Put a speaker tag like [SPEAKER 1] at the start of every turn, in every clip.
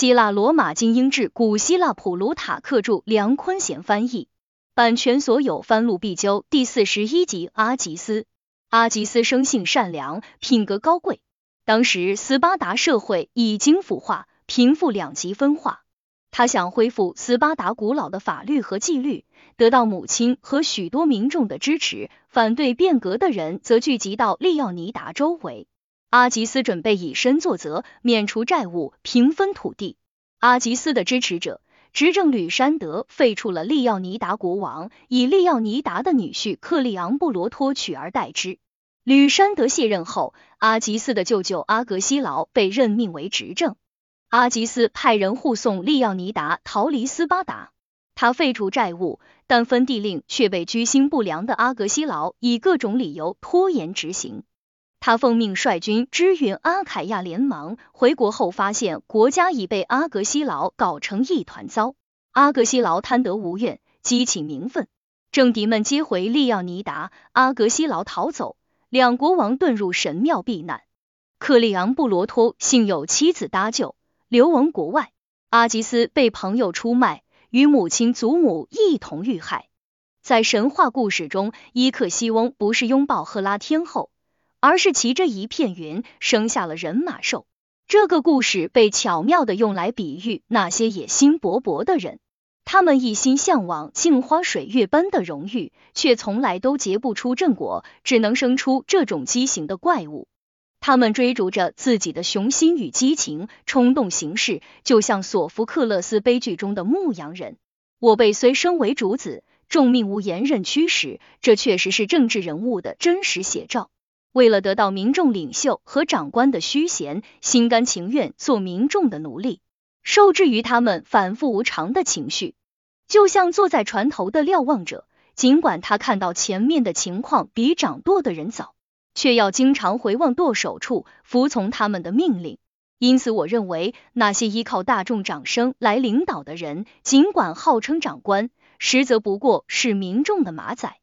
[SPEAKER 1] 希腊罗马精英志，古希腊普鲁塔克著，梁坤贤翻译，版权所有，翻录必究。第四十一集，阿吉斯。阿吉斯生性善良，品格高贵。当时斯巴达社会已经腐化，贫富两极分化。他想恢复斯巴达古老的法律和纪律，得到母亲和许多民众的支持。反对变革的人则聚集到利奥尼达周围。阿吉斯准备以身作则，免除债务，平分土地。阿吉斯的支持者执政吕山德废除了利奥尼达国王，以利奥尼达的女婿克利昂布罗托取而代之。吕山德卸任后，阿吉斯的舅舅阿格西劳被任命为执政。阿吉斯派人护送利奥尼达逃离斯巴达，他废除债务，但分地令却被居心不良的阿格西劳以各种理由拖延执行。他奉命率军支援阿凯亚联盟，回国后发现国家已被阿格西劳搞成一团糟。阿格西劳贪得无厌，激起民愤，政敌们接回利奥尼达，阿格西劳逃走，两国王遁入神庙避难。克利昂布罗托幸有妻子搭救，流亡国外。阿吉斯被朋友出卖，与母亲、祖母一同遇害。在神话故事中，伊克西翁不是拥抱赫拉天后。而是骑着一片云生下了人马兽。这个故事被巧妙的用来比喻那些野心勃勃的人，他们一心向往镜花水月般的荣誉，却从来都结不出正果，只能生出这种畸形的怪物。他们追逐着自己的雄心与激情，冲动行事，就像索福克勒斯悲剧中的牧羊人。我辈虽生为主子，众命无言任驱使，这确实是政治人物的真实写照。为了得到民众领袖和长官的虚衔，心甘情愿做民众的奴隶，受制于他们反复无常的情绪，就像坐在船头的瞭望者，尽管他看到前面的情况比掌舵的人早，却要经常回望舵手处，服从他们的命令。因此，我认为那些依靠大众掌声来领导的人，尽管号称长官，实则不过是民众的马仔。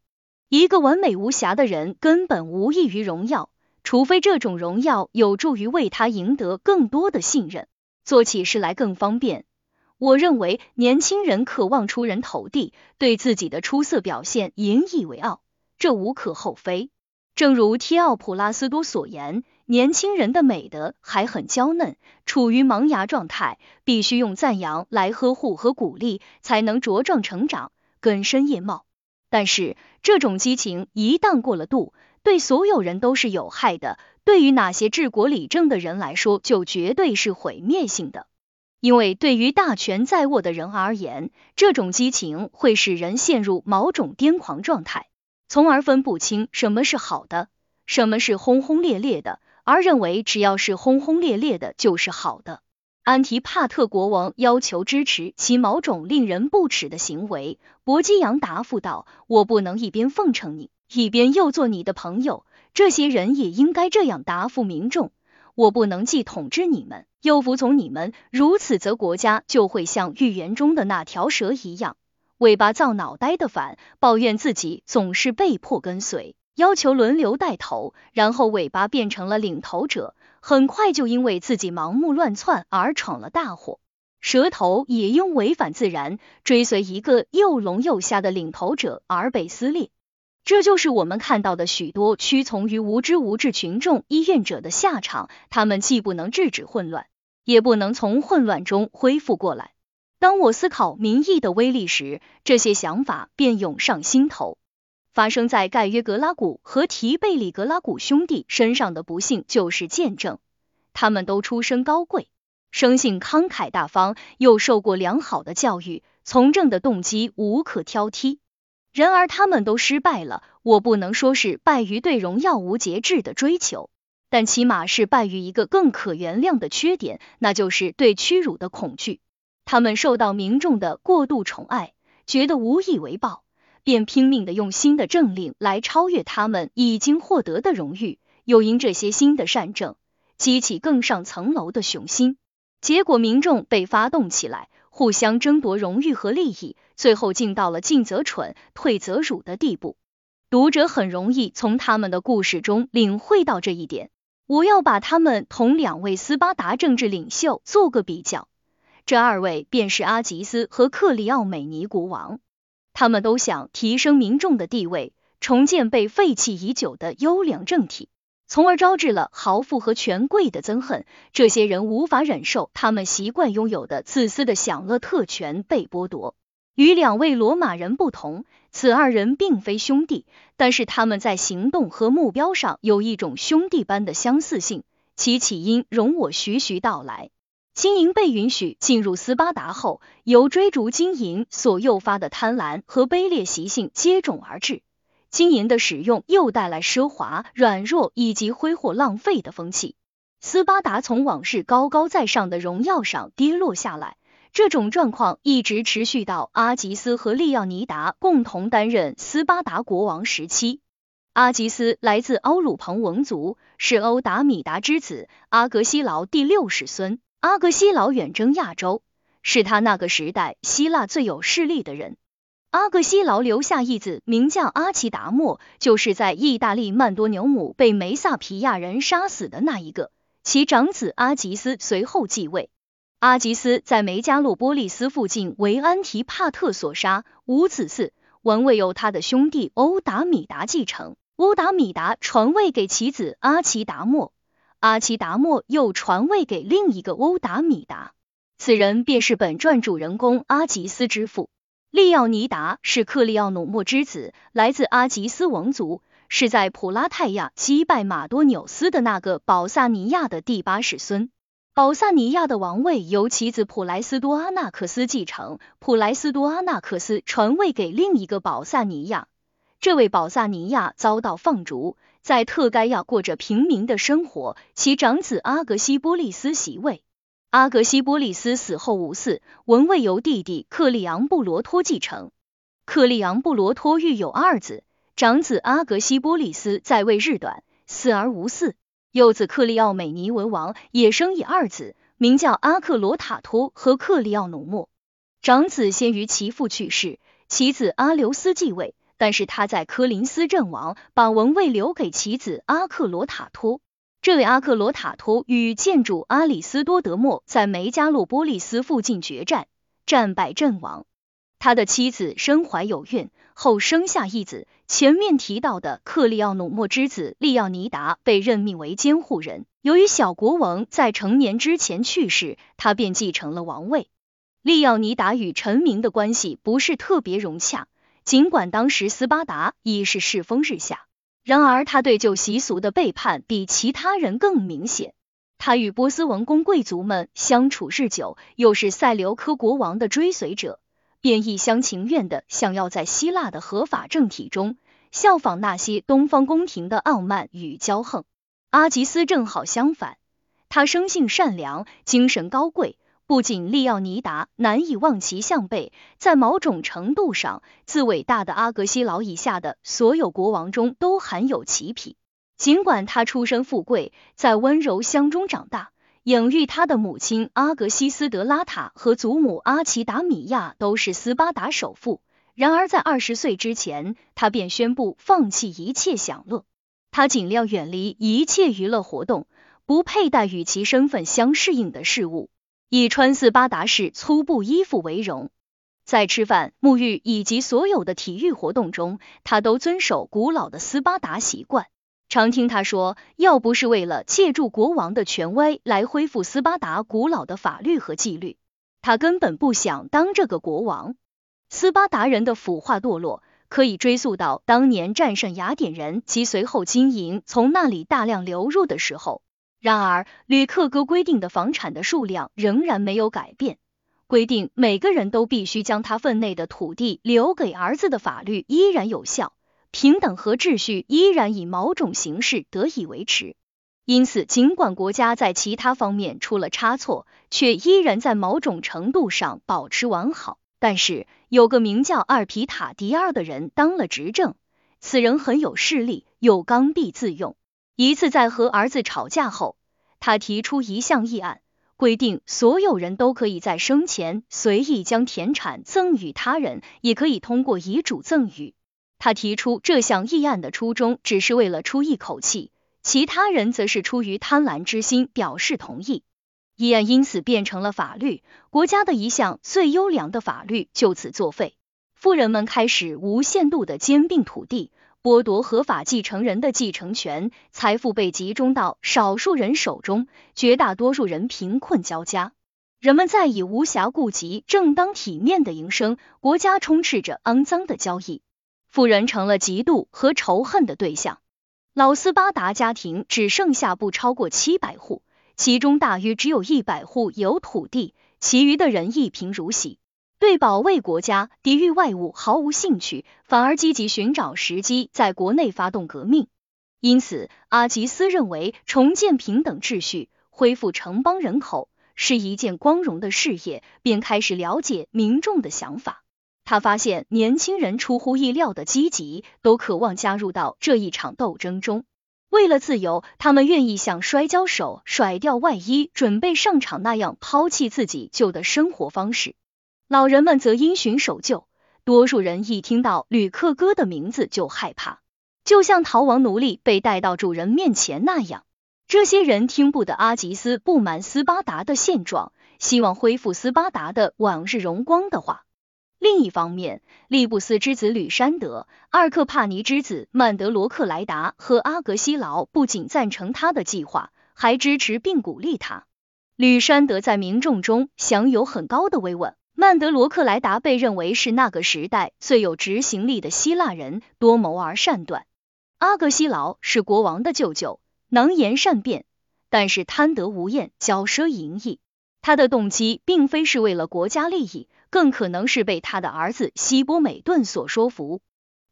[SPEAKER 1] 一个完美无瑕的人根本无异于荣耀，除非这种荣耀有助于为他赢得更多的信任，做起事来更方便。我认为年轻人渴望出人头地，对自己的出色表现引以为傲，这无可厚非。正如提奥普拉斯多所言，年轻人的美德还很娇嫩，处于萌芽状态，必须用赞扬来呵护和鼓励，才能茁壮成长，根深叶茂。但是这种激情一旦过了度，对所有人都是有害的。对于那些治国理政的人来说，就绝对是毁灭性的。因为对于大权在握的人而言，这种激情会使人陷入某种癫狂状态，从而分不清什么是好的，什么是轰轰烈烈的，而认为只要是轰轰烈烈的就是好的。安提帕特国王要求支持其某种令人不齿的行为，伯基扬答复道：“我不能一边奉承你，一边又做你的朋友。这些人也应该这样答复民众。我不能既统治你们，又服从你们，如此则国家就会像寓言中的那条蛇一样，尾巴造脑袋的反，抱怨自己总是被迫跟随，要求轮流带头，然后尾巴变成了领头者。”很快就因为自己盲目乱窜而闯了大祸，蛇头也因违反自然，追随一个又聋又瞎的领头者而被撕裂。这就是我们看到的许多屈从于无知无智群众意愿者的下场。他们既不能制止混乱，也不能从混乱中恢复过来。当我思考民意的威力时，这些想法便涌上心头。发生在盖约格拉古和提贝里格拉古兄弟身上的不幸就是见证。他们都出身高贵，生性慷慨大方，又受过良好的教育，从政的动机无可挑剔。然而他们都失败了。我不能说是败于对荣耀无节制的追求，但起码是败于一个更可原谅的缺点，那就是对屈辱的恐惧。他们受到民众的过度宠爱，觉得无以为报。便拼命的用新的政令来超越他们已经获得的荣誉，又因这些新的善政激起更上层楼的雄心，结果民众被发动起来，互相争夺荣誉和利益，最后竟到了进则蠢，退则辱的地步。读者很容易从他们的故事中领会到这一点。我要把他们同两位斯巴达政治领袖做个比较。这二位便是阿吉斯和克里奥美尼国王。他们都想提升民众的地位，重建被废弃已久的优良政体，从而招致了豪富和权贵的憎恨。这些人无法忍受他们习惯拥有的自私的享乐特权被剥夺。与两位罗马人不同，此二人并非兄弟，但是他们在行动和目标上有一种兄弟般的相似性。其起因容我徐徐道来。金银被允许进入斯巴达后，由追逐金银所诱发的贪婪和卑劣习性接踵而至。金银的使用又带来奢华、软弱以及挥霍浪费的风气。斯巴达从往事高高在上的荣耀上跌落下来。这种状况一直持续到阿吉斯和利奥尼达共同担任斯巴达国王时期。阿吉斯来自欧鲁彭王族，是欧达米达之子阿格西劳第六世孙。阿格西劳远征亚洲，是他那个时代希腊最有势力的人。阿格西劳留下一子，名叫阿奇达莫，就是在意大利曼多纽姆被梅萨皮亚人杀死的那一个。其长子阿吉斯随后继位。阿吉斯在梅加洛波利斯附近为安提帕特所杀，无子嗣，王位由他的兄弟欧达米达继承。欧达米达传位给其子阿奇达莫，阿奇达莫又传位给另一个欧达米达，此人便是本传主人公阿吉斯之父。利奥尼达是克利奥努莫之子，来自阿吉斯王族，是在普拉泰亚击败马多纽斯的那个保萨尼亚的第八世孙。保萨尼亚的王位由其子普莱斯多阿纳克斯继承，普莱斯多阿纳克斯传位给另一个保萨尼亚。这位保萨尼亚遭到放逐，在特该亚过着平民的生活。其长子阿格西波利斯袭位，阿格西波利斯死后无嗣，王位由弟弟克利昂布罗托继承。克利昂布罗托育有二子，长子阿格西波利斯在位日短，死而无嗣。幼子克利奥美尼文王也生以二子，名叫阿克罗塔托和克利奥努莫。长子先于其父去世，其子阿留斯继位，但是他在科林斯阵亡，把王位留给其子阿克罗塔托。这位阿克罗塔托与建筑阿里斯多德莫在梅加洛波利斯附近决战，战败阵亡。他的妻子身怀有孕，后生下一子。前面提到的克利奥努莫之子利奥尼达被任命为监护人。由于小国王在成年之前去世，他便继承了王位。利奥尼达与臣民的关系不是特别融洽，尽管当时斯巴达已是世风日下，然而他对旧习俗的背叛比其他人更明显。他与波斯王公贵族们相处日久，又是塞琉科国王的追随者。便一厢情愿的想要在希腊的合法政体中效仿那些东方宫廷的傲慢与骄横。阿吉斯正好相反，他生性善良，精神高贵。不仅利奥尼达难以望其项背，在某种程度上，自伟大的阿格西劳以下的所有国王中都含有其匹。尽管他出身富贵，在温柔乡中长大。养育他的母亲阿格西斯德拉塔和祖母阿奇达米亚都是斯巴达首富。然而，在二十岁之前，他便宣布放弃一切享乐。他尽量远离一切娱乐活动，不佩戴与其身份相适应的事物，以穿斯巴达式粗布衣服为荣。在吃饭、沐浴以及所有的体育活动中，他都遵守古老的斯巴达习惯。常听他说，要不是为了借助国王的权威来恢复斯巴达古老的法律和纪律，他根本不想当这个国王。斯巴达人的腐化堕落可以追溯到当年战胜雅典人及随后金银从那里大量流入的时候。然而，吕克哥规定的房产的数量仍然没有改变，规定每个人都必须将他分内的土地留给儿子的法律依然有效。平等和秩序依然以某种形式得以维持，因此，尽管国家在其他方面出了差错，却依然在某种程度上保持完好。但是，有个名叫二皮塔迪二的人当了执政，此人很有势力，又刚愎自用。一次在和儿子吵架后，他提出一项议案，规定所有人都可以在生前随意将田产赠与他人，也可以通过遗嘱赠与。他提出这项议案的初衷只是为了出一口气，其他人则是出于贪婪之心表示同意。议案因此变成了法律，国家的一项最优良的法律就此作废。富人们开始无限度的兼并土地，剥夺合法继承人的继承权，财富被集中到少数人手中，绝大多数人贫困交加。人们再也无暇顾及正当体面的营生，国家充斥着肮脏的交易，富人成了嫉妒和仇恨的对象。老斯巴达家庭只剩下不超过七百户。其中大约只有一百户有土地，其余的人一贫如洗，对保卫国家、抵御外物毫无兴趣，反而积极寻找时机在国内发动革命。因此，阿吉斯认为重建平等秩序、恢复城邦人口是一件光荣的事业，便开始了解民众的想法。他发现年轻人出乎意料的积极，都渴望加入到这一场斗争中。为了自由，他们愿意像摔跤手甩掉外衣准备上场那样抛弃自己旧的生活方式。老人们则因循守旧，多数人一听到吕克哥的名字就害怕，就像逃亡奴隶被带到主人面前那样。这些人听不得阿吉斯不满斯巴达的现状，希望恢复斯巴达的往日荣光的话。另一方面，利布斯之子吕山德、阿克帕尼之子曼德罗克莱达和阿格西劳不仅赞成他的计划，还支持并鼓励他。吕山德在民众中享有很高的威望，曼德罗克莱达被认为是那个时代最有执行力的希腊人，多谋而善断。阿格西劳是国王的舅舅，能言善辩，但是贪得无厌，骄奢淫逸。他的动机并非是为了国家利益。更可能是被他的儿子希波美顿所说服。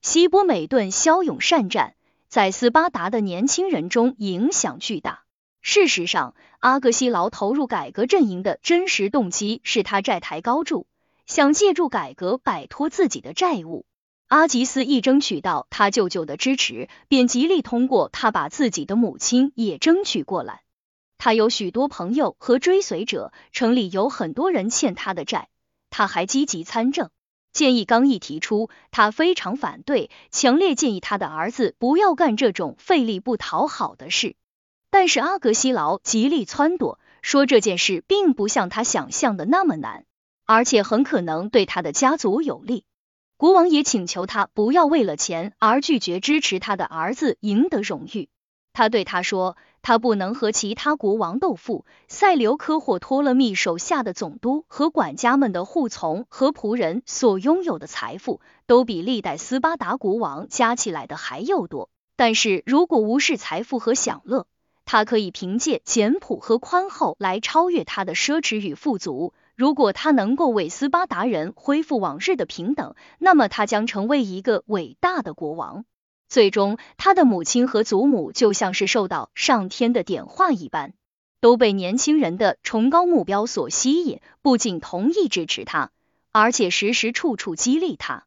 [SPEAKER 1] 希波美顿骁勇善战，在斯巴达的年轻人中影响巨大。事实上，阿格西劳投入改革阵营的真实动机是他债台高筑，想借助改革摆脱自己的债务。阿吉斯一争取到他舅舅的支持，便极力通过他把自己的母亲也争取过来。他有许多朋友和追随者，城里有很多人欠他的债。他还积极参政，建议刚一提出，他非常反对，强烈建议他的儿子不要干这种费力不讨好的事。但是阿格西劳极力撺掇，说这件事并不像他想象的那么难，而且很可能对他的家族有利。国王也请求他不要为了钱而拒绝支持他的儿子赢得荣誉。他对他说。他不能和其他国王斗富。塞琉科或托勒密手下的总督和管家们的护从和仆人所拥有的财富，都比历代斯巴达国王加起来的还要多。但是如果无视财富和享乐，他可以凭借简朴和宽厚来超越他的奢侈与富足。如果他能够为斯巴达人恢复往日的平等，那么他将成为一个伟大的国王。最终，他的母亲和祖母就像是受到上天的点化一般，都被年轻人的崇高目标所吸引，不仅同意支持他，而且时时处处激励他。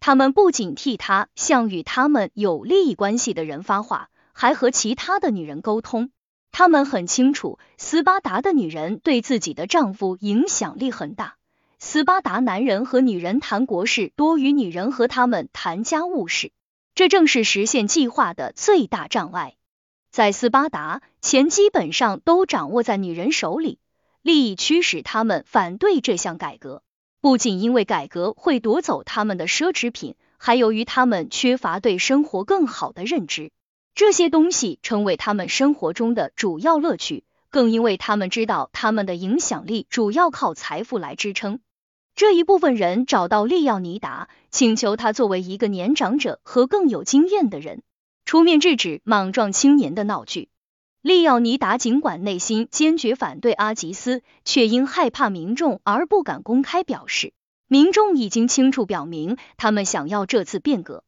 [SPEAKER 1] 他们不仅替他向与他们有利益关系的人发话，还和其他的女人沟通。他们很清楚，斯巴达的女人对自己的丈夫影响力很大。斯巴达男人和女人谈国事多于女人和他们谈家务事。这正是实现计划的最大障碍。在斯巴达，钱基本上都掌握在女人手里，利益驱使他们反对这项改革。不仅因为改革会夺走他们的奢侈品，还由于他们缺乏对生活更好的认知，这些东西成为他们生活中的主要乐趣。更因为他们知道他们的影响力主要靠财富来支撑。这一部分人找到利奥尼达，请求他作为一个年长者和更有经验的人，出面制止莽撞青年的闹剧。利奥尼达尽管内心坚决反对阿吉斯，却因害怕民众而不敢公开表示。民众已经清楚表明，他们想要这次变革。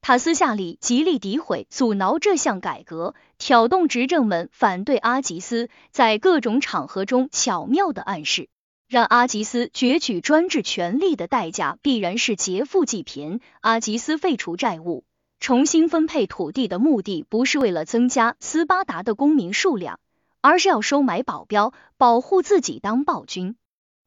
[SPEAKER 1] 他私下里极力诋毁、阻挠这项改革，挑动执政们反对阿吉斯，在各种场合中巧妙的暗示。让阿吉斯攫取专制权力的代价必然是劫富济贫。阿吉斯废除债务、重新分配土地的目的不是为了增加斯巴达的公民数量，而是要收买保镖，保护自己当暴君。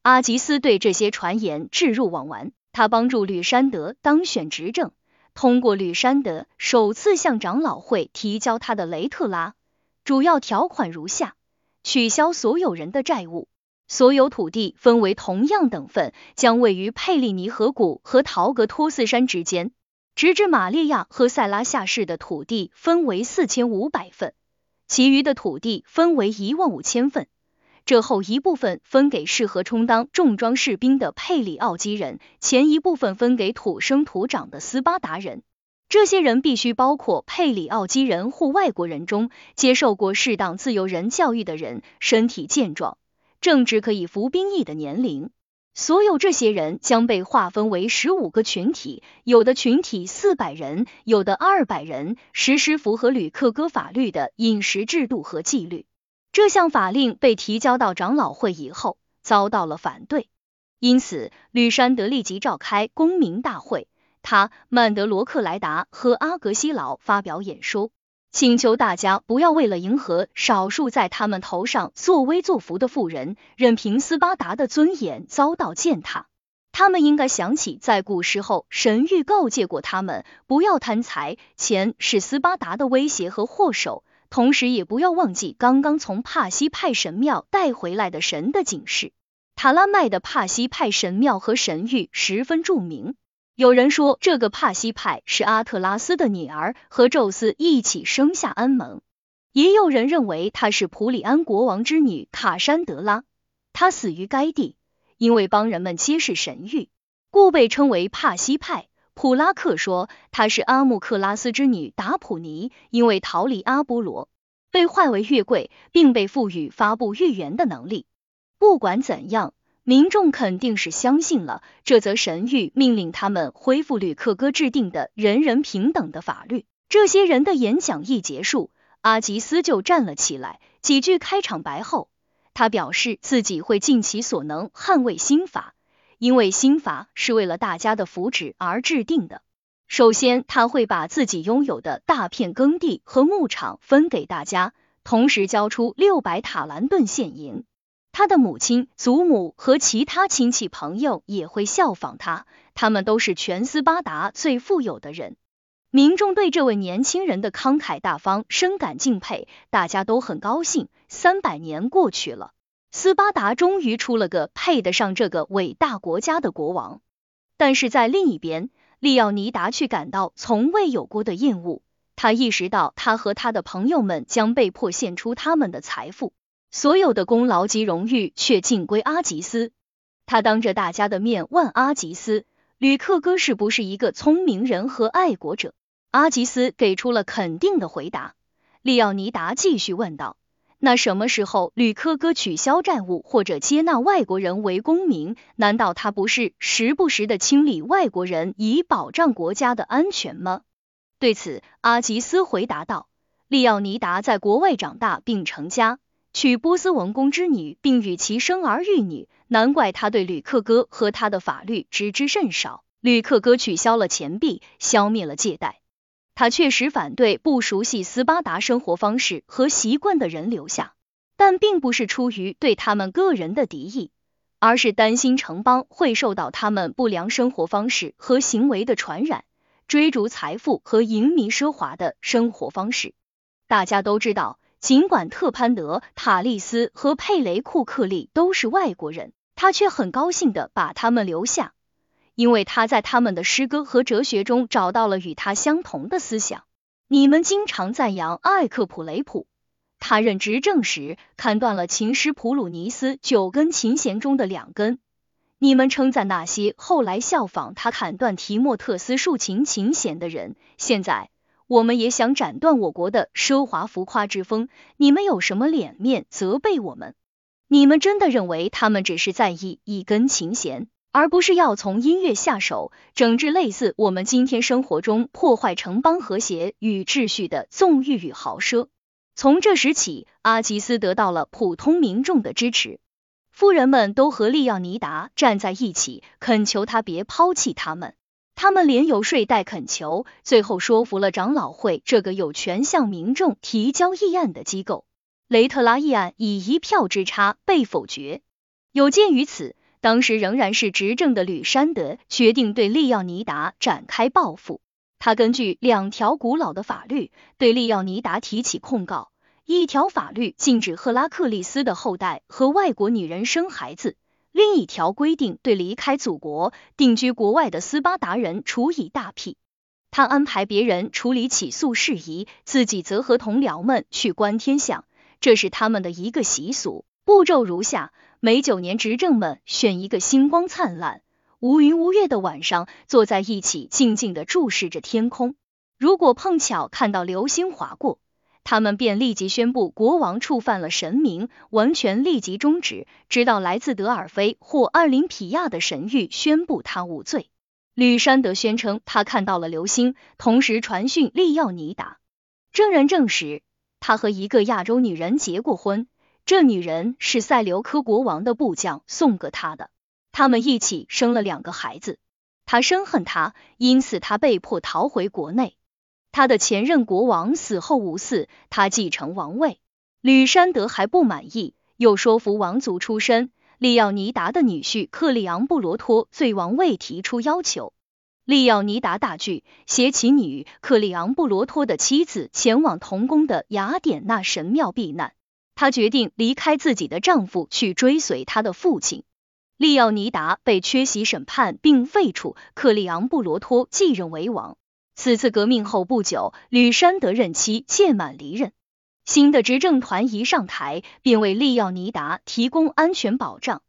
[SPEAKER 1] 阿吉斯对这些传言置入罔闻。他帮助吕山德当选执政，通过吕山德首次向长老会提交他的雷特拉，主要条款如下。取消所有人的债务，所有土地分为同样等份，将位于佩利尼河谷和陶格托斯山之间。直至玛利亚和塞拉下市的土地分为四千五百份，其余的土地分为一万五千份。这后一部分分给适合充当重装士兵的佩里奥基人，前一部分分给土生土长的斯巴达人。这些人必须包括佩里奥基人或外国人中接受过适当自由人教育的人，身体健壮，正值可以服兵役的年龄。所有这些人将被划分为十五个群体，有的群体四百人，有的二百人，实施符合吕克戈法律的饮食制度和纪律。这项法令被提交到长老会以后，遭到了反对，因此吕山德立即召开公民大会，他、曼德罗克莱达和阿格西劳发表演说。请求大家不要为了迎合少数在他们头上作威作福的富人，任凭斯巴达的尊严遭到践踏。他们应该想起，在古时候神谕告诫过他们，不要贪财，钱是斯巴达的威胁和祸首。同时，也不要忘记刚刚从帕西派神庙带回来的神的警示。塔拉麦的帕西派神庙和神谕十分著名。有人说，这个帕西派是阿特拉斯的女儿，和宙斯一起生下安蒙。也有人认为她是普里安国王之女卡珊德拉，她死于该地，因为帮人们揭示神谕，故被称为帕西派。普拉克说她是阿穆克拉斯之女达普尼，因为逃离阿波罗，被唤为月桂，并被赋予发布预言的能力。不管怎样。民众肯定是相信了这则神谕，命令他们恢复吕克哥制定的人人平等的法律。这些人的演讲一结束，阿吉斯就站了起来，几句开场白后，他表示自己会尽其所能捍卫新法，因为新法是为了大家的福祉而制定的。首先，他会把自己拥有的大片耕地和牧场分给大家，同时交出六百塔兰顿现银。他的母亲、祖母和其他亲戚朋友也会效仿他，他们都是全斯巴达最富有的人。民众对这位年轻人的慷慨大方深感敬佩，大家都很高兴。三百年过去了，斯巴达终于出了个配得上这个伟大国家的国王。但是在另一边，利奥尼达却感到从未有过的厌恶。他意识到，他和他的朋友们将被迫献出他们的财富。所有的功劳及荣誉却尽归阿吉斯。他当着大家的面问阿吉斯：“吕克哥是不是一个聪明人和爱国者？”阿吉斯给出了肯定的回答。利奥尼达继续问道：“那什么时候吕克哥取消债务或者接纳外国人为公民？难道他不是时不时的清理外国人以保障国家的安全吗？”对此，阿吉斯回答道：“利奥尼达在国外长大并成家。”娶波斯文公之女，并与其生儿育女，难怪他对吕克哥和他的法律知之甚少。吕克哥取消了钱币，消灭了借贷。他确实反对不熟悉斯巴达生活方式和习惯的人留下，但并不是出于对他们个人的敌意，而是担心城邦会受到他们不良生活方式和行为的传染，追逐财富和淫迷奢华的生活方式。大家都知道。尽管特潘德、塔利斯和佩雷库克利都是外国人，他却很高兴的把他们留下，因为他在他们的诗歌和哲学中找到了与他相同的思想。你们经常赞扬艾克普雷普，他任执政时砍断了琴师普鲁尼斯九根琴弦中的两根。你们称赞那些后来效仿他砍断提莫特斯竖琴琴弦的人。现在。我们也想斩断我国的奢华浮夸之风，你们有什么脸面责备我们？你们真的认为他们只是在意一根琴弦，而不是要从音乐下手整治类似我们今天生活中破坏城邦和谐与秩序的纵欲与豪奢？从这时起，阿吉斯得到了普通民众的支持，富人们都和利奥尼达站在一起，恳求他别抛弃他们。他们连游说带恳求，最后说服了长老会这个有权向民众提交议案的机构。雷特拉议案以一票之差被否决。有鉴于此，当时仍然是执政的吕山德决定对利奥尼达展开报复。他根据两条古老的法律对利奥尼达提起控告，一条法律禁止赫拉克利斯的后代和外国女人生孩子，另一条规定对离开祖国定居国外的斯巴达人处以大辟。他安排别人处理起诉事宜，自己则和同僚们去观天象，这是他们的一个习俗。步骤如下：每九年，执政们选一个星光灿烂、无云无月的晚上，坐在一起，静静的注视着天空。如果碰巧看到流星划过，他们便立即宣布国王触犯了神明，完全立即终止，直到来自德尔菲或奥林匹亚的神谕宣布他无罪。吕山德宣称他看到了流星，同时传讯利奥尼达。证人证实他和一个亚洲女人结过婚，这女人是塞琉科国王的部将送给他的，他们一起生了两个孩子。他深恨他，因此他被迫逃回国内。他的前任国王死后无嗣，他继承王位。吕山德还不满意，又说服王族出身利奥尼达的女婿克里昂布罗托对王位提出要求。利奥尼达大惧，携其女克里昂布罗托的妻子前往同宫的雅典娜神庙避难。她决定离开自己的丈夫，去追随他的父亲。利奥尼达被缺席审判并废除，克里昂布罗托继任为王。此次革命后不久，吕山德任期届满离任，新的执政团一上台，便为利奥尼达提供安全保障，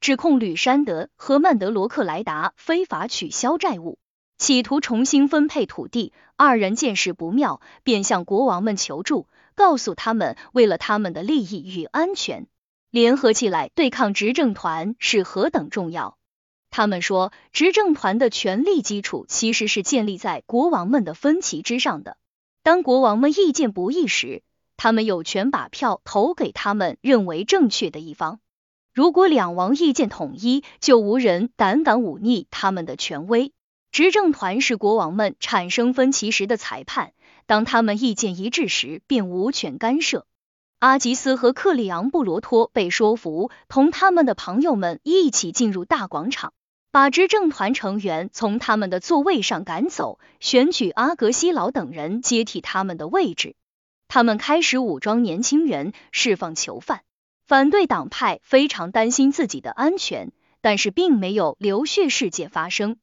[SPEAKER 1] 指控吕山德和曼德罗克莱达非法取消债务，企图重新分配土地。二人见势不妙，便向国王们求助，告诉他们为了他们的利益与安全，联合起来对抗执政团是何等重要。他们说，执政团的权力基础其实是建立在国王们的分歧之上的。当国王们意见不一时，他们有权把票投给他们认为正确的一方。如果两王意见统一，就无人胆敢忤逆他们的权威。执政团是国王们产生分歧时的裁判，当他们意见一致时，便无权干涉。阿吉斯和克里昂布罗托被说服，同他们的朋友们一起进入大广场。把执政团成员从他们的座位上赶走，选举阿格西劳等人接替他们的位置。他们开始武装年轻人，释放囚犯。反对党派非常担心自己的安全，但是并没有流血事件发生。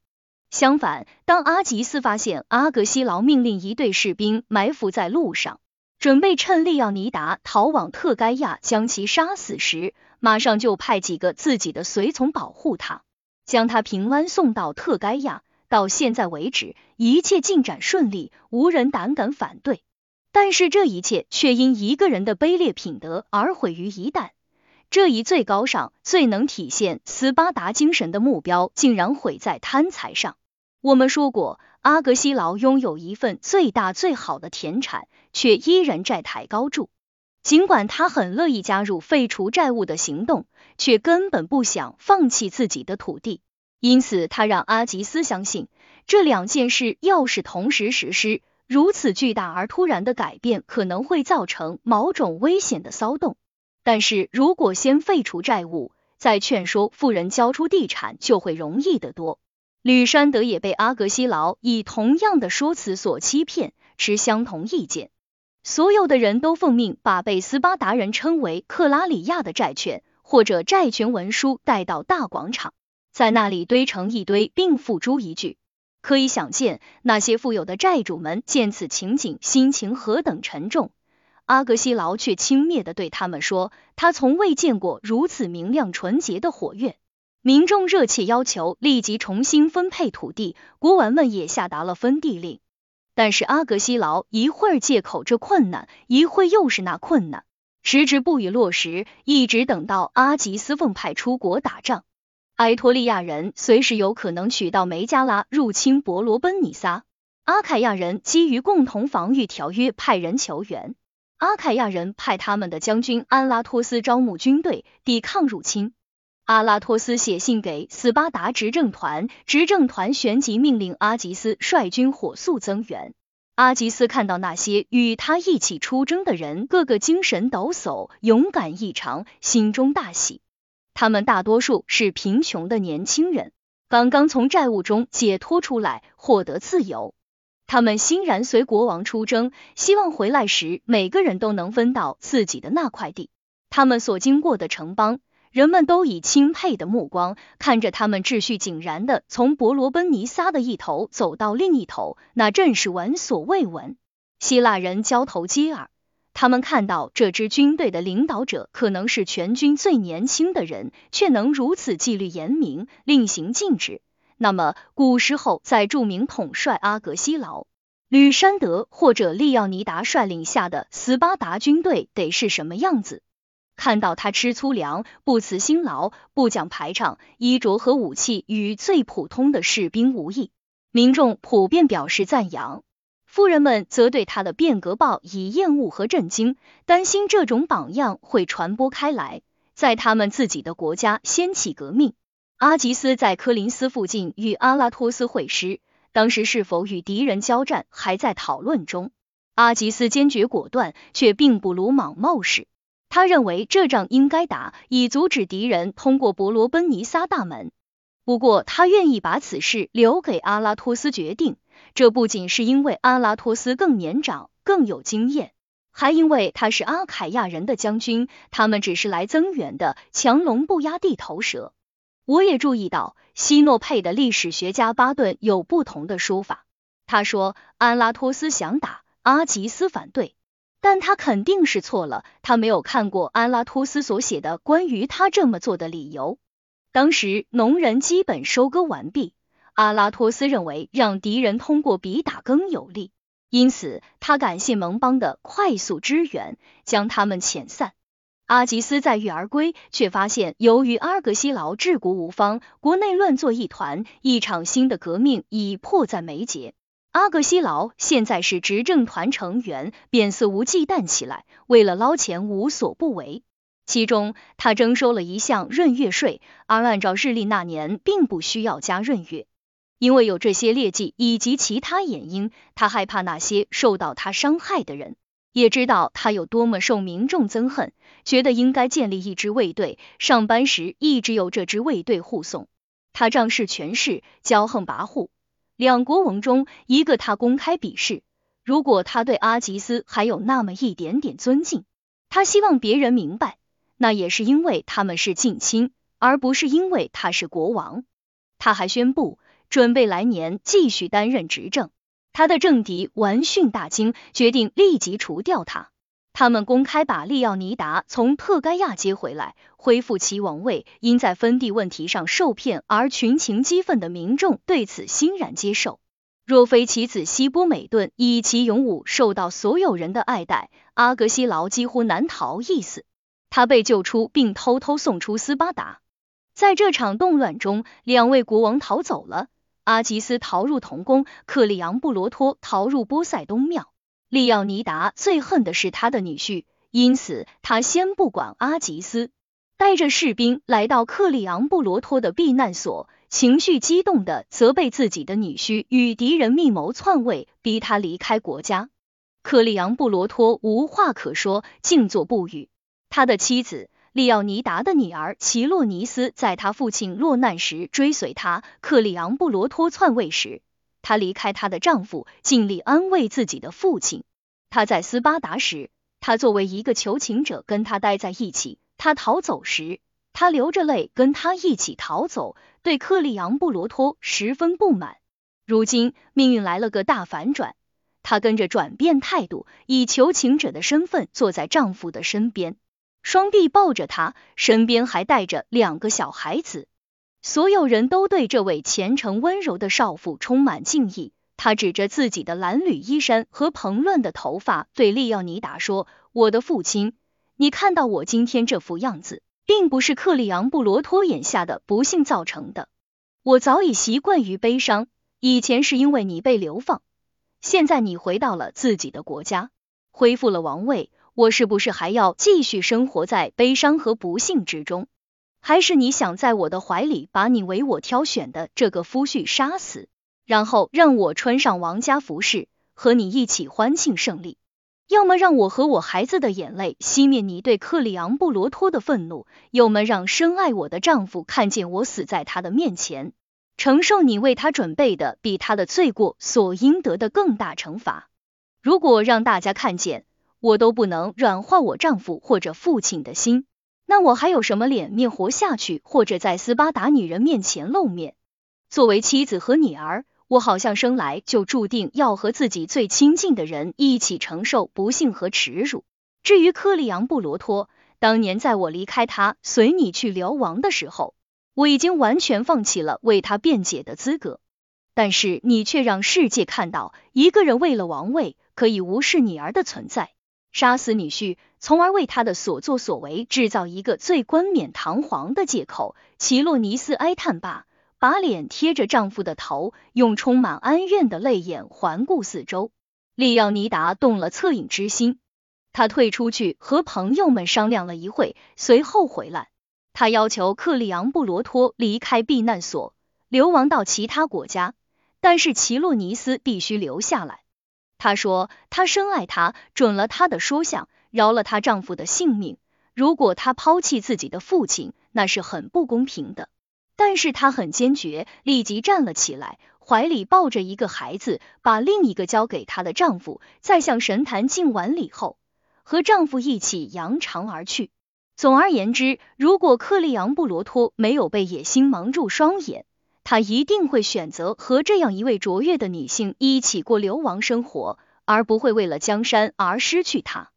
[SPEAKER 1] 相反，当阿吉斯发现阿格西劳命令一队士兵埋伏在路上，准备趁利奥尼达逃往特该亚将其杀死时，马上就派几个自己的随从保护他。将他平安送到特该亚。到现在为止，一切进展顺利，无人胆敢反对。但是这一切却因一个人的卑劣品德而毁于一旦。这一最高尚、最能体现斯巴达精神的目标，竟然毁在贪财上。我们说过，阿格西劳拥有一份最大最好的田产，却依然债台高筑。尽管他很乐意加入废除债务的行动，却根本不想放弃自己的土地。因此，他让阿吉斯相信，这两件事要是同时实施，如此巨大而突然的改变可能会造成某种危险的骚动。但是如果先废除债务，再劝说富人交出地产，就会容易得多。吕山德也被阿格西劳以同样的说辞所欺骗，持相同意见。所有的人都奉命把被斯巴达人称为克拉里亚的债券或者债权文书带到大广场，在那里堆成一堆，并付诸一炬。可以想见，那些富有的债主们见此情景，心情何等沉重。阿格西劳却轻蔑的对他们说：“他从未见过如此明亮纯洁的火焰。”民众热切要求立即重新分配土地，国王们也下达了分地令。但是阿格西劳一会儿借口这困难，一会又是那困难，迟迟不予落实，一直等到阿吉斯奉派出国打仗。埃托利亚人随时有可能取到梅加拉入侵伯罗奔尼撒，阿凯亚人基于共同防御条约派人求援，阿凯亚人派他们的将军安拉托斯招募军队抵抗入侵。阿拉托斯写信给斯巴达执政团，执政团旋即命令阿吉斯率军火速增援。阿吉斯看到那些与他一起出征的人，个个精神抖擞，勇敢异常，心中大喜。他们大多数是贫穷的年轻人，刚刚从债务中解脱出来，获得自由。他们欣然随国王出征，希望回来时每个人都能分到自己的那块地。他们所经过的城邦，人们都以钦佩的目光看着他们，秩序井然的从伯罗奔尼撒的一头走到另一头，那正是闻所未闻。希腊人交头接耳，他们看到这支军队的领导者可能是全军最年轻的人，却能如此纪律严明，令行禁止。那么，古时候在著名统帅阿格西劳、吕山德或者利奥尼达率领下的斯巴达军队得是什么样子？看到他吃粗粮，不辞辛劳，不讲排场，衣着和武器与最普通的士兵无异，民众普遍表示赞扬。富人们则对他的变革报以厌恶和震惊，担心这种榜样会传播开来，在他们自己的国家掀起革命。阿吉斯在科林斯附近与阿拉托斯会师，当时是否与敌人交战还在讨论中。阿吉斯坚决果断，却并不鲁莽冒失。他认为这仗应该打，以阻止敌人通过伯罗奔尼撒大门。不过，他愿意把此事留给阿拉托斯决定。这不仅是因为阿拉托斯更年长、更有经验，还因为他是阿凯亚人的将军，他们只是来增援的，强龙不压地头蛇。我也注意到，希诺佩的历史学家巴顿有不同的说法。他说，阿拉托斯想打，阿吉斯反对。但他肯定是错了，他没有看过安拉托斯所写的关于他这么做的理由。当时农人基本收割完毕，阿拉托斯认为让敌人通过比打更有利，因此他感谢盟邦的快速支援，将他们遣散。阿吉斯载誉而归，却发现由于阿格西劳治国无方，国内乱作一团，一场新的革命已迫在眉睫。阿格西劳现在是执政团成员，便肆无忌惮起来，为了捞钱无所不为。其中，他征收了一项闰月税，而按照日历那年并不需要加闰月。因为有这些劣迹以及其他原因，他害怕那些受到他伤害的人，也知道他有多么受民众憎恨，觉得应该建立一支卫队，上班时一直有这支卫队护送。他仗势权势，骄横跋扈。两国王中，一个他公开鄙视。如果他对阿吉斯还有那么一点点尊敬，他希望别人明白，那也是因为他们是近亲，而不是因为他是国王。他还宣布准备来年继续担任执政。他的政敌闻讯大惊，决定立即除掉他。他们公开把利奥尼达从特该亚接回来，恢复其王位。因在分地问题上受骗而群情激愤的民众对此欣然接受。若非其子希波美顿以其勇武受到所有人的爱戴，阿格西劳几乎难逃一死。他被救出，并偷偷送出斯巴达。在这场动乱中，两位国王逃走了。阿吉斯逃入童宫，克里昂布罗托逃入波塞冬庙。利奥尼达最恨的是他的女婿，因此他先不管阿吉斯，带着士兵来到克里昂布罗托的避难所，情绪激动的责备自己的女婿与敌人密谋篡位，逼他离开国家。克里昂布罗托无话可说，静坐不语。他的妻子利奥尼达的女儿奇洛尼斯在他父亲落难时追随他。克里昂布罗托篡位时。她离开她的丈夫，尽力安慰自己的父亲。她在斯巴达时，她作为一个求情者跟他待在一起。她逃走时，他流着泪跟他一起逃走，对克利昂布罗托十分不满。如今命运来了个大反转，她跟着转变态度，以求情者的身份坐在丈夫的身边，双臂抱着他，身边还带着两个小孩子。所有人都对这位虔诚温柔的少妇充满敬意。他指着自己的蓝缕衣衫和蓬乱的头发，对利奥尼达说：“我的父亲，你看到我今天这副样子，并不是克里昂布罗托眼下的不幸造成的。我早已习惯于悲伤。以前是因为你被流放，现在你回到了自己的国家，恢复了王位，我是不是还要继续生活在悲伤和不幸之中？”还是你想在我的怀里把你为我挑选的这个夫婿杀死，然后让我穿上王家服饰和你一起欢庆胜利？要么让我和我孩子的眼泪熄灭你对克里昂布罗托的愤怒，要么让深爱我的丈夫看见我死在他的面前。承受你为他准备的比他的罪过所应得的更大惩罚。如果让大家看见我都不能软化我丈夫或者父亲的心，那我还有什么脸面活下去，或者在斯巴达女人面前露面？作为妻子和女儿，我好像生来就注定要和自己最亲近的人一起承受不幸和耻辱。至于克里昂布罗托，当年在我离开他，随你去流亡的时候，我已经完全放弃了为他辩解的资格。但是你却让世界看到，一个人为了王位，可以无视女儿的存在，杀死女婿，从而为他的所作所为制造一个最冠冕堂皇的借口。奇洛尼斯哀叹罢，把脸贴着丈夫的头，用充满哀怨的泪眼环顾四周。利奥尼达动了恻隐之心。他退出去和朋友们商量了一会，随后回来。他要求克里昂布罗托离开避难所，流亡到其他国家，但是奇洛尼斯必须留下来。她说她深爱他，准了他的说相，饶了她丈夫的性命。如果他抛弃自己的父亲，那是很不公平的。但是他很坚决，立即站了起来，怀里抱着一个孩子，把另一个交给她的丈夫，在向神坛敬完礼后。和丈夫一起扬长而去。总而言之，如果克利昂布罗托没有被野心蒙住双眼，他一定会选择和这样一位卓越的女性一起过流亡生活，而不会为了江山而失去她。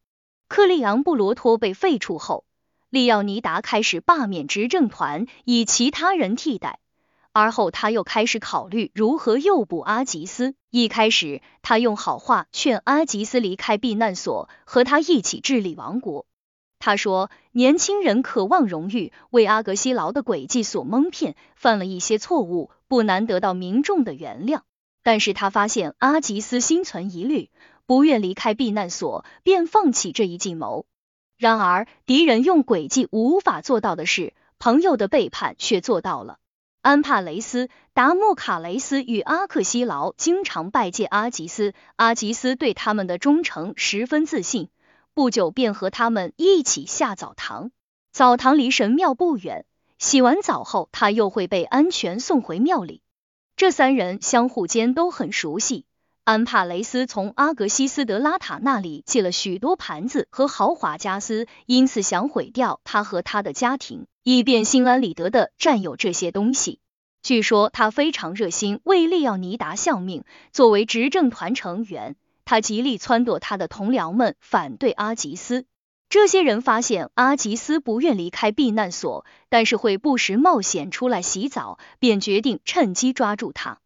[SPEAKER 1] 克利昂布罗托被废除后，利奥尼达开始罢免执政团，以其他人替代。而后他又开始考虑如何诱捕阿吉斯。一开始，他用好话劝阿吉斯离开避难所，和他一起治理王国。他说，年轻人渴望荣誉，为阿格西劳的诡计所蒙骗，犯了一些错误，不难得到民众的原谅。但是他发现阿吉斯心存疑虑，不愿离开避难所，便放弃这一计谋。然而，敌人用诡计无法做到的事，朋友的背叛却做到了。安帕雷斯、达莫卡雷斯与阿克西劳经常拜见阿吉斯，阿吉斯对他们的忠诚十分自信，不久便和他们一起下澡堂。澡堂离神庙不远，洗完澡后他又会被安全送回庙里。这三人相互间都很熟悉。安帕雷斯从阿格西斯德拉塔那里借了许多盘子和豪华家私，因此想毁掉他和他的家庭。以便心安理得的占有这些东西。据说他非常热心为利奥尼达效命。作为执政团成员，他极力撺掇他的同僚们反对阿吉斯。这些人发现阿吉斯不愿离开避难所，但是会不时冒险出来洗澡，便决定趁机抓住他。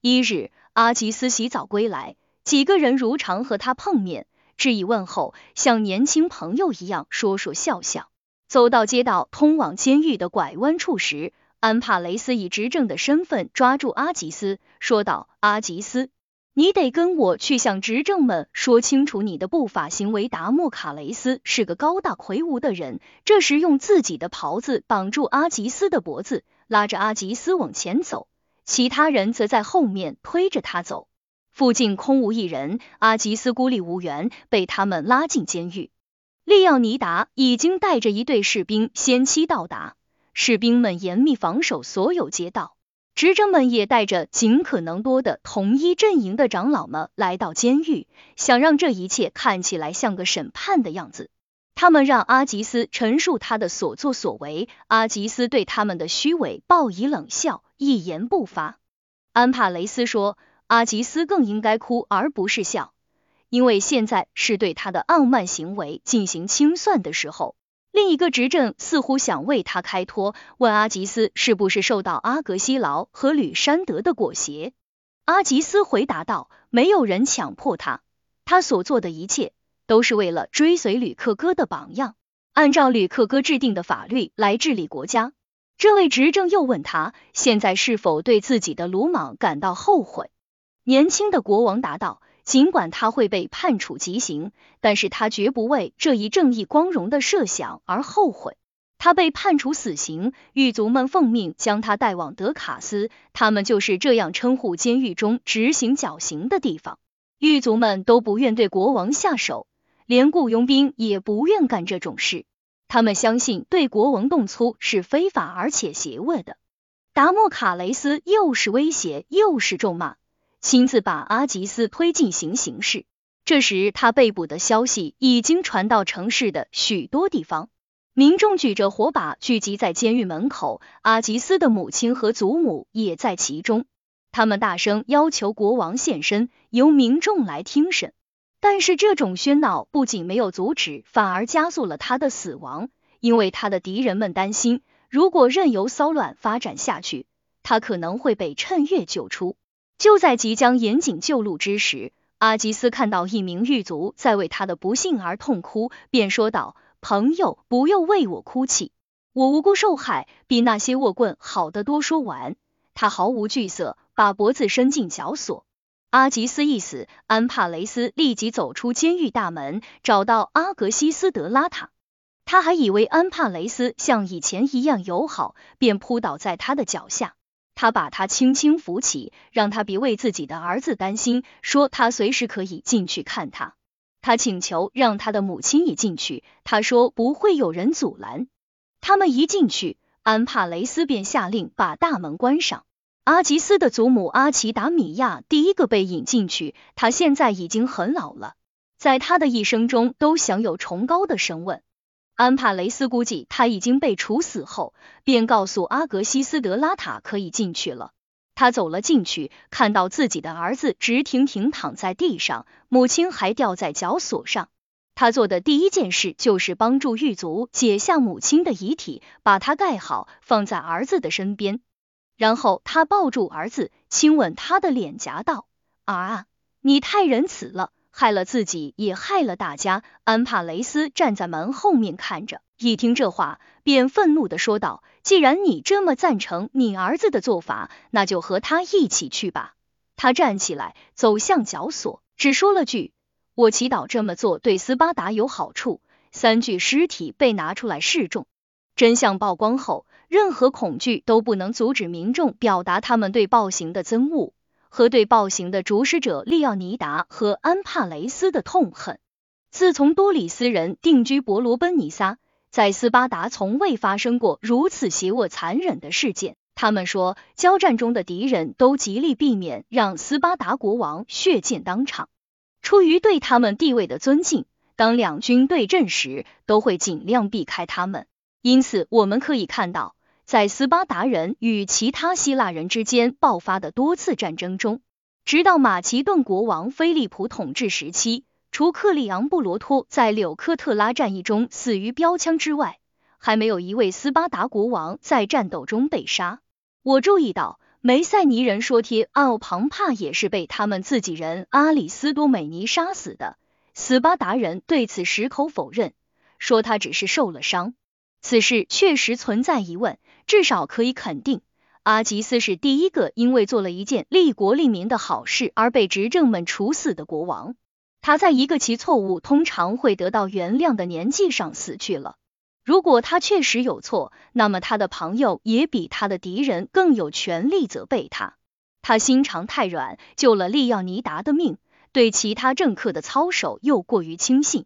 [SPEAKER 1] 一日，阿吉斯洗澡归来，几个人如常和他碰面，致以问候，像年轻朋友一样说说笑笑。走到街道通往监狱的拐弯处时，安帕雷斯以执政的身份抓住阿吉斯，说道：“阿吉斯，你得跟我去向执政们说清楚你的不法行为。”达莫卡雷斯是个高大魁梧的人，这时用自己的袍子绑住阿吉斯的脖子，拉着阿吉斯往前走，其他人则在后面推着他走。附近空无一人，阿吉斯孤立无援，被他们拉进监狱。利奥尼达已经带着一队士兵先期到达，士兵们严密防守所有街道，执政们也带着尽可能多的同一阵营的长老们来到监狱，想让这一切看起来像个审判的样子。他们让阿吉斯陈述他的所作所为，阿吉斯对他们的虚伪报以冷笑，一言不发。安帕雷斯说，阿吉斯更应该哭而不是笑。因为现在是对他的傲慢行为进行清算的时候，另一个执政似乎想为他开脱，问阿吉斯是不是受到阿格西劳和吕山德的裹挟。阿吉斯回答道：“没有人强迫他，他所做的一切都是为了追随吕克哥的榜样，按照吕克哥制定的法律来治理国家。”这位执政又问他，现在是否对自己的鲁莽感到后悔？年轻的国王答道。尽管他会被判处极刑，但是他绝不为这一正义光荣的设想而后悔。他被判处死刑，狱卒们奉命将他带往德卡斯，他们就是这样称呼监狱中执行绞刑的地方。狱卒们都不愿对国王下手，连雇佣兵也不愿干这种事。他们相信对国王动粗是非法而且邪恶的。达莫卡雷斯又是威胁又是咒骂，亲自把阿吉斯推进行刑室。这时，他被捕的消息已经传到城市的许多地方，民众举着火把聚集在监狱门口，阿吉斯的母亲和祖母也在其中。他们大声要求国王现身，由民众来听审。但是，这种喧闹不仅没有阻止，反而加速了他的死亡，因为他的敌人们担心。如果任由骚乱发展下去，他可能会被趁月救出。就在即将严谨救路之时，阿吉斯看到一名狱卒在为他的不幸而痛哭，便说道：“朋友，不要为我哭泣，我无辜受害，比那些恶棍好得多。”说完，他毫无惧色，把脖子伸进绞索。阿吉斯一死，安帕雷斯立即走出监狱大门，找到阿格西斯德拉塔。他还以为安帕雷斯像以前一样友好，便扑倒在他的脚下。他把他轻轻扶起，让他别为自己的儿子担心，说他随时可以进去看他。他请求让他的母亲也进去，他说不会有人阻拦。他们一进去，安帕雷斯便下令把大门关上。阿吉斯的祖母阿奇达米亚第一个被引进去，他现在已经很老了，在他的一生中都享有崇高的声望。安帕雷斯估计他已经被处死后，便告诉阿格西斯德拉塔可以进去了。他走了进去，看到自己的儿子直挺挺躺在地上，母亲还吊在绞索上。他做的第一件事就是帮助狱卒解下母亲的遗体，把它盖好，放在儿子的身边。然后他抱住儿子，亲吻他的脸颊，道：“儿啊，你太仁慈了。”害了自己，也害了大家。安帕雷斯站在门后面看着，一听这话，便愤怒的说道：“既然你这么赞成你儿子的做法，那就和他一起去吧。”他站起来，走向绞索，只说了句：“我祈祷这么做对斯巴达有好处。”三具尸体被拿出来示众。真相曝光后，任何恐惧都不能阻止民众表达他们对暴行的憎恶。和对暴行的主使者利奥尼达和安帕雷斯的痛恨。自从多里斯人定居伯罗奔尼撒，在斯巴达从未发生过如此邪恶残忍的事件。他们说，交战中的敌人都极力避免让斯巴达国王血溅当场，出于对他们地位的尊敬，当两军对阵时，都会尽量避开他们。因此，我们可以看到。在斯巴达人与其他希腊人之间爆发的多次战争中，直到马其顿国王菲利普统治时期，除克里昂布罗托在柳科特拉战役中死于标枪之外，还没有一位斯巴达国王在战斗中被杀。我注意到梅塞尼人说贴奥庞帕也是被他们自己人阿里斯多美尼杀死的，斯巴达人对此矢口否认，说他只是受了伤。此事确实存在疑问。至少可以肯定，阿吉斯是第一个因为做了一件利国利民的好事而被执政们处死的国王。他在一个其错误通常会得到原谅的年纪上死去了。如果他确实有错，那么他的朋友也比他的敌人更有权利责备他。他心肠太软，救了利奥尼达的命，对其他政客的操守又过于轻信。